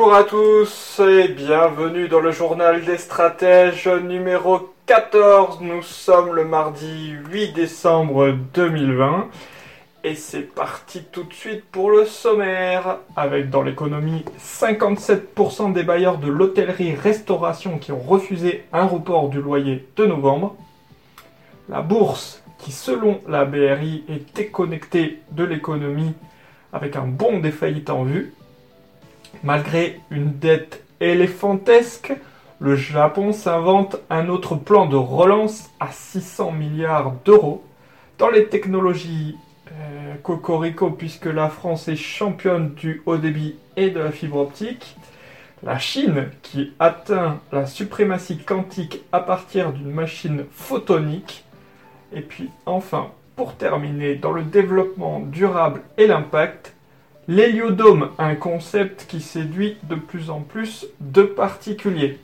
Bonjour à tous et bienvenue dans le journal des stratèges numéro 14. Nous sommes le mardi 8 décembre 2020 et c'est parti tout de suite pour le sommaire avec dans l'économie 57% des bailleurs de l'hôtellerie-restauration qui ont refusé un report du loyer de novembre. La bourse qui selon la BRI est déconnectée de l'économie avec un bond des en vue. Malgré une dette éléphantesque, le Japon s'invente un autre plan de relance à 600 milliards d'euros. Dans les technologies euh, Cocorico, puisque la France est championne du haut débit et de la fibre optique, la Chine qui atteint la suprématie quantique à partir d'une machine photonique, et puis enfin, pour terminer, dans le développement durable et l'impact, L'héliodome, un concept qui séduit de plus en plus de particuliers.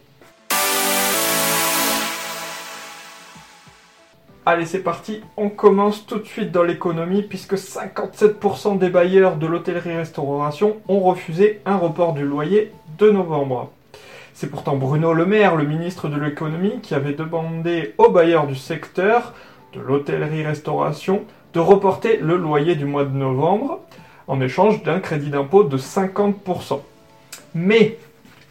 Allez, c'est parti, on commence tout de suite dans l'économie puisque 57% des bailleurs de l'hôtellerie-restauration ont refusé un report du loyer de novembre. C'est pourtant Bruno Le Maire, le ministre de l'économie, qui avait demandé aux bailleurs du secteur de l'hôtellerie-restauration de reporter le loyer du mois de novembre en échange d'un crédit d'impôt de 50%. Mais,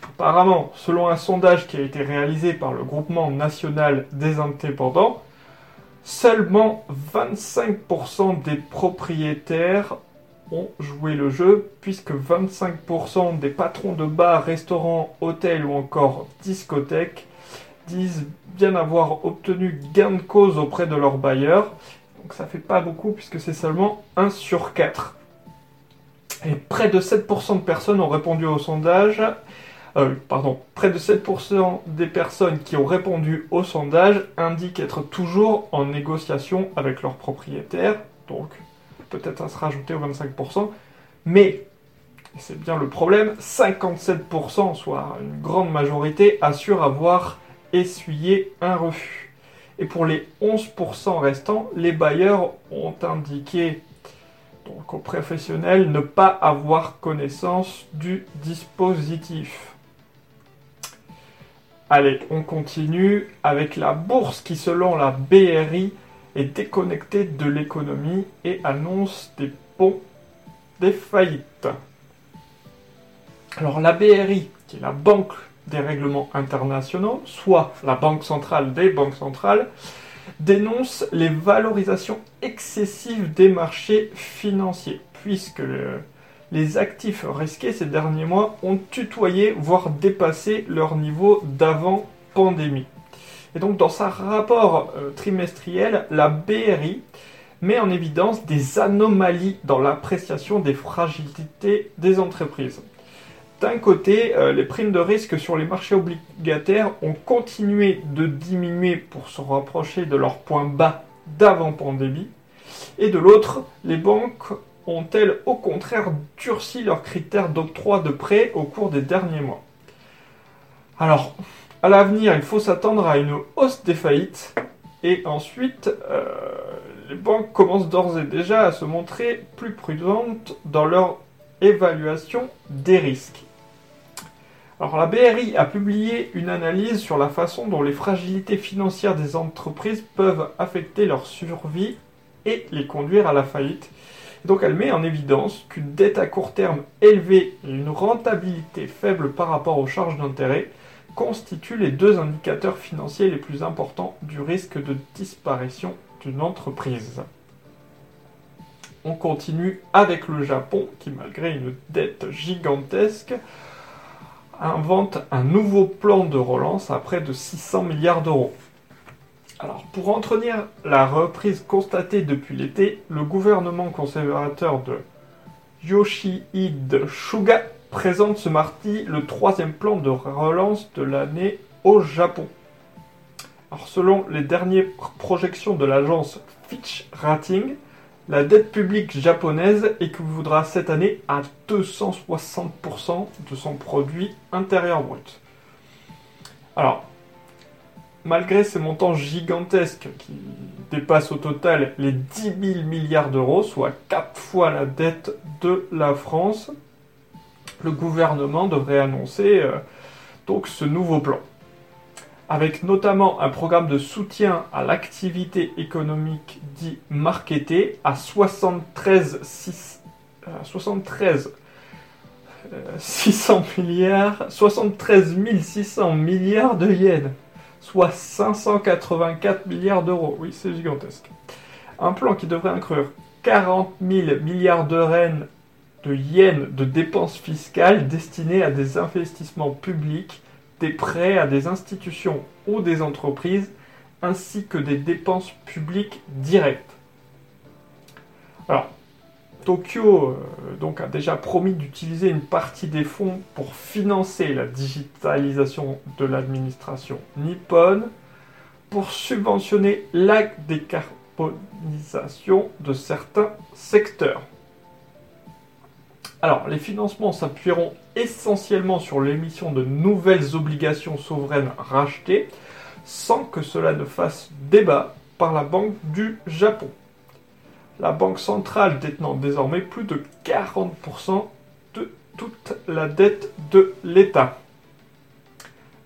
apparemment, selon un sondage qui a été réalisé par le groupement national des indépendants, seulement 25% des propriétaires ont joué le jeu, puisque 25% des patrons de bars, restaurants, hôtels ou encore discothèques disent bien avoir obtenu gain de cause auprès de leurs bailleurs. Donc ça fait pas beaucoup puisque c'est seulement 1 sur 4. Et près de 7% de personnes ont répondu au sondage. Euh, pardon, près de 7% des personnes qui ont répondu au sondage indiquent être toujours en négociation avec leurs propriétaires. Donc, peut-être à se rajouter aux 25%. Mais, c'est bien le problème, 57%, soit une grande majorité, assurent avoir essuyé un refus. Et pour les 11% restants, les bailleurs ont indiqué donc aux professionnels, ne pas avoir connaissance du dispositif. Allez, on continue avec la bourse qui, selon la BRI, est déconnectée de l'économie et annonce des ponts des faillites. Alors la BRI, qui est la Banque des règlements internationaux, soit la Banque centrale des banques centrales, dénonce les valorisations excessives des marchés financiers, puisque les actifs risqués ces derniers mois ont tutoyé, voire dépassé leur niveau d'avant pandémie. Et donc dans sa rapport euh, trimestriel, la BRI met en évidence des anomalies dans l'appréciation des fragilités des entreprises. D'un côté, euh, les primes de risque sur les marchés obligataires ont continué de diminuer pour se rapprocher de leur point bas d'avant pandémie. Et de l'autre, les banques ont-elles au contraire durci leurs critères d'octroi de prêts au cours des derniers mois? Alors, à l'avenir, il faut s'attendre à une hausse des faillites. Et ensuite, euh, les banques commencent d'ores et déjà à se montrer plus prudentes dans leur évaluation des risques. Alors la BRI a publié une analyse sur la façon dont les fragilités financières des entreprises peuvent affecter leur survie et les conduire à la faillite. Donc elle met en évidence qu'une dette à court terme élevée et une rentabilité faible par rapport aux charges d'intérêt constituent les deux indicateurs financiers les plus importants du risque de disparition d'une entreprise. On continue avec le Japon qui malgré une dette gigantesque invente un nouveau plan de relance à près de 600 milliards d'euros. Alors, pour entretenir la reprise constatée depuis l'été, le gouvernement conservateur de Yoshihide Suga présente ce mardi le troisième plan de relance de l'année au Japon. Alors, selon les dernières projections de l'agence Fitch Rating, la dette publique japonaise équivaudra cette année à 260% de son produit intérieur brut. Alors, malgré ces montants gigantesques qui dépassent au total les 10 000 milliards d'euros, soit 4 fois la dette de la France, le gouvernement devrait annoncer euh, donc ce nouveau plan avec notamment un programme de soutien à l'activité économique dit marketé à 73, 73 600 milliards, 73 600 milliards de yens, soit 584 milliards d'euros. Oui, c'est gigantesque. Un plan qui devrait inclure 40 000 milliards de, de yens de dépenses fiscales destinées à des investissements publics prêts à des institutions ou des entreprises, ainsi que des dépenses publiques directes. Alors, Tokyo euh, donc, a déjà promis d'utiliser une partie des fonds pour financer la digitalisation de l'administration nippone, pour subventionner la décarbonisation de certains secteurs. Alors, les financements s'appuieront essentiellement sur l'émission de nouvelles obligations souveraines rachetées, sans que cela ne fasse débat par la Banque du Japon. La Banque centrale détenant désormais plus de 40% de toute la dette de l'État.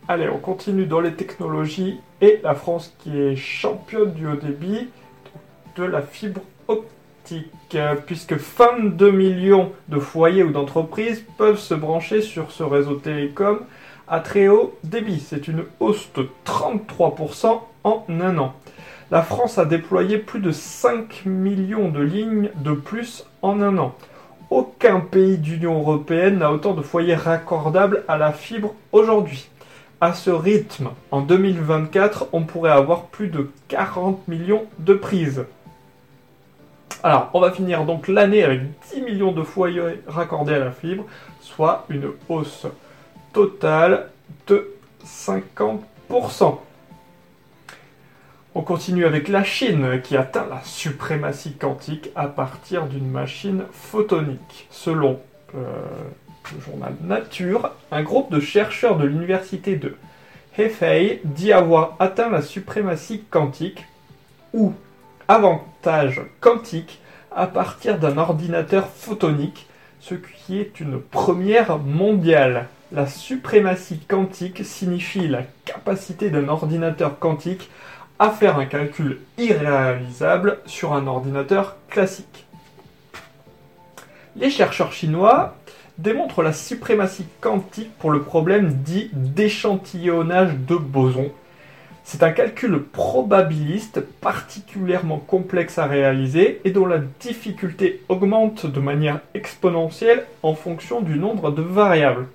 Allez, on continue dans les technologies et la France qui est championne du haut débit de la fibre optique puisque 22 millions de foyers ou d'entreprises peuvent se brancher sur ce réseau télécom à très haut débit. C'est une hausse de 33% en un an. La France a déployé plus de 5 millions de lignes de plus en un an. Aucun pays d'Union européenne n'a autant de foyers raccordables à la fibre aujourd'hui. À ce rythme, en 2024, on pourrait avoir plus de 40 millions de prises. Alors, on va finir donc l'année avec 10 millions de foyers raccordés à la fibre, soit une hausse totale de 50%. On continue avec la Chine qui atteint la suprématie quantique à partir d'une machine photonique. Selon euh, le journal Nature, un groupe de chercheurs de l'université de Hefei dit avoir atteint la suprématie quantique ou avantage quantique à partir d'un ordinateur photonique, ce qui est une première mondiale. La suprématie quantique signifie la capacité d'un ordinateur quantique à faire un calcul irréalisable sur un ordinateur classique. Les chercheurs chinois démontrent la suprématie quantique pour le problème dit d'échantillonnage de bosons, c'est un calcul probabiliste particulièrement complexe à réaliser et dont la difficulté augmente de manière exponentielle en fonction du nombre de variables.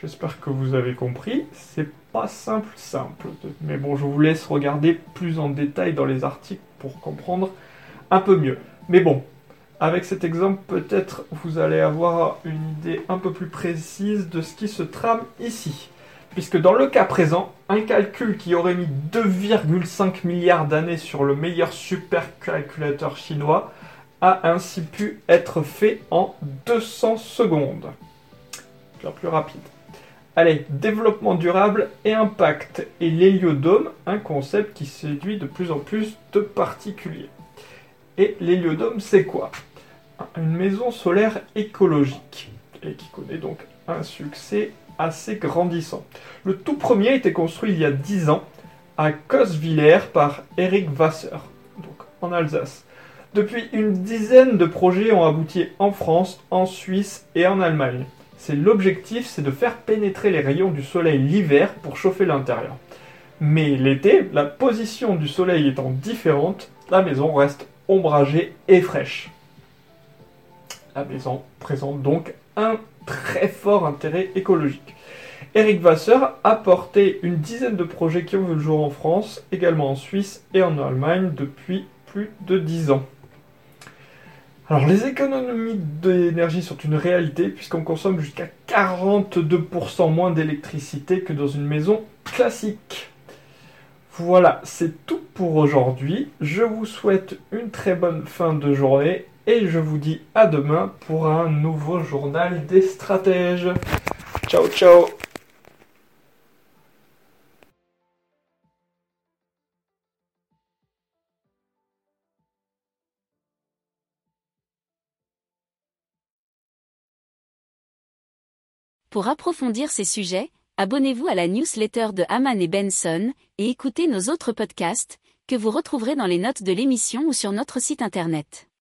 J'espère que vous avez compris, c'est pas simple simple, mais bon, je vous laisse regarder plus en détail dans les articles pour comprendre un peu mieux. Mais bon, avec cet exemple, peut-être vous allez avoir une idée un peu plus précise de ce qui se trame ici puisque dans le cas présent, un calcul qui aurait mis 2,5 milliards d'années sur le meilleur supercalculateur chinois a ainsi pu être fait en 200 secondes. Bien plus rapide. Allez, développement durable et impact. Et l'héliodome, un concept qui séduit de plus en plus de particuliers. Et l'héliodome, c'est quoi? Une maison solaire écologique. Et qui connaît donc un succès grandissant. Le tout premier a été construit il y a 10 ans à Cosvillers par Eric Wasser, donc en Alsace. Depuis une dizaine de projets ont abouti en France, en Suisse et en Allemagne. C'est l'objectif, c'est de faire pénétrer les rayons du soleil l'hiver pour chauffer l'intérieur. Mais l'été, la position du soleil étant différente, la maison reste ombragée et fraîche. La maison présente donc un très fort intérêt écologique. Eric Vasseur a porté une dizaine de projets qui ont vu le jour en France, également en Suisse et en Allemagne depuis plus de dix ans. Alors les économies d'énergie sont une réalité puisqu'on consomme jusqu'à 42% moins d'électricité que dans une maison classique. Voilà, c'est tout pour aujourd'hui. Je vous souhaite une très bonne fin de journée et je vous dis à demain pour un nouveau journal des stratèges. Ciao ciao Pour approfondir ces sujets, abonnez-vous à la newsletter de Haman et Benson et écoutez nos autres podcasts que vous retrouverez dans les notes de l'émission ou sur notre site internet.